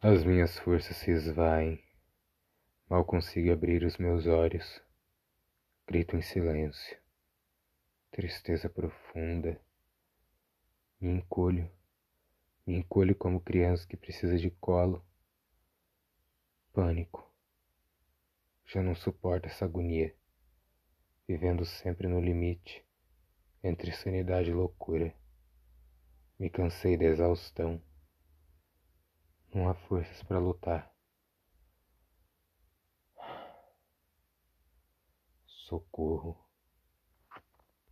As minhas forças se esvaem, mal consigo abrir os meus olhos. Grito em silêncio, tristeza profunda. Me encolho, me encolho como criança que precisa de colo. Pânico. Já não suporto essa agonia, vivendo sempre no limite, entre sanidade e loucura. Me cansei da exaustão. Não há forças para lutar. Socorro.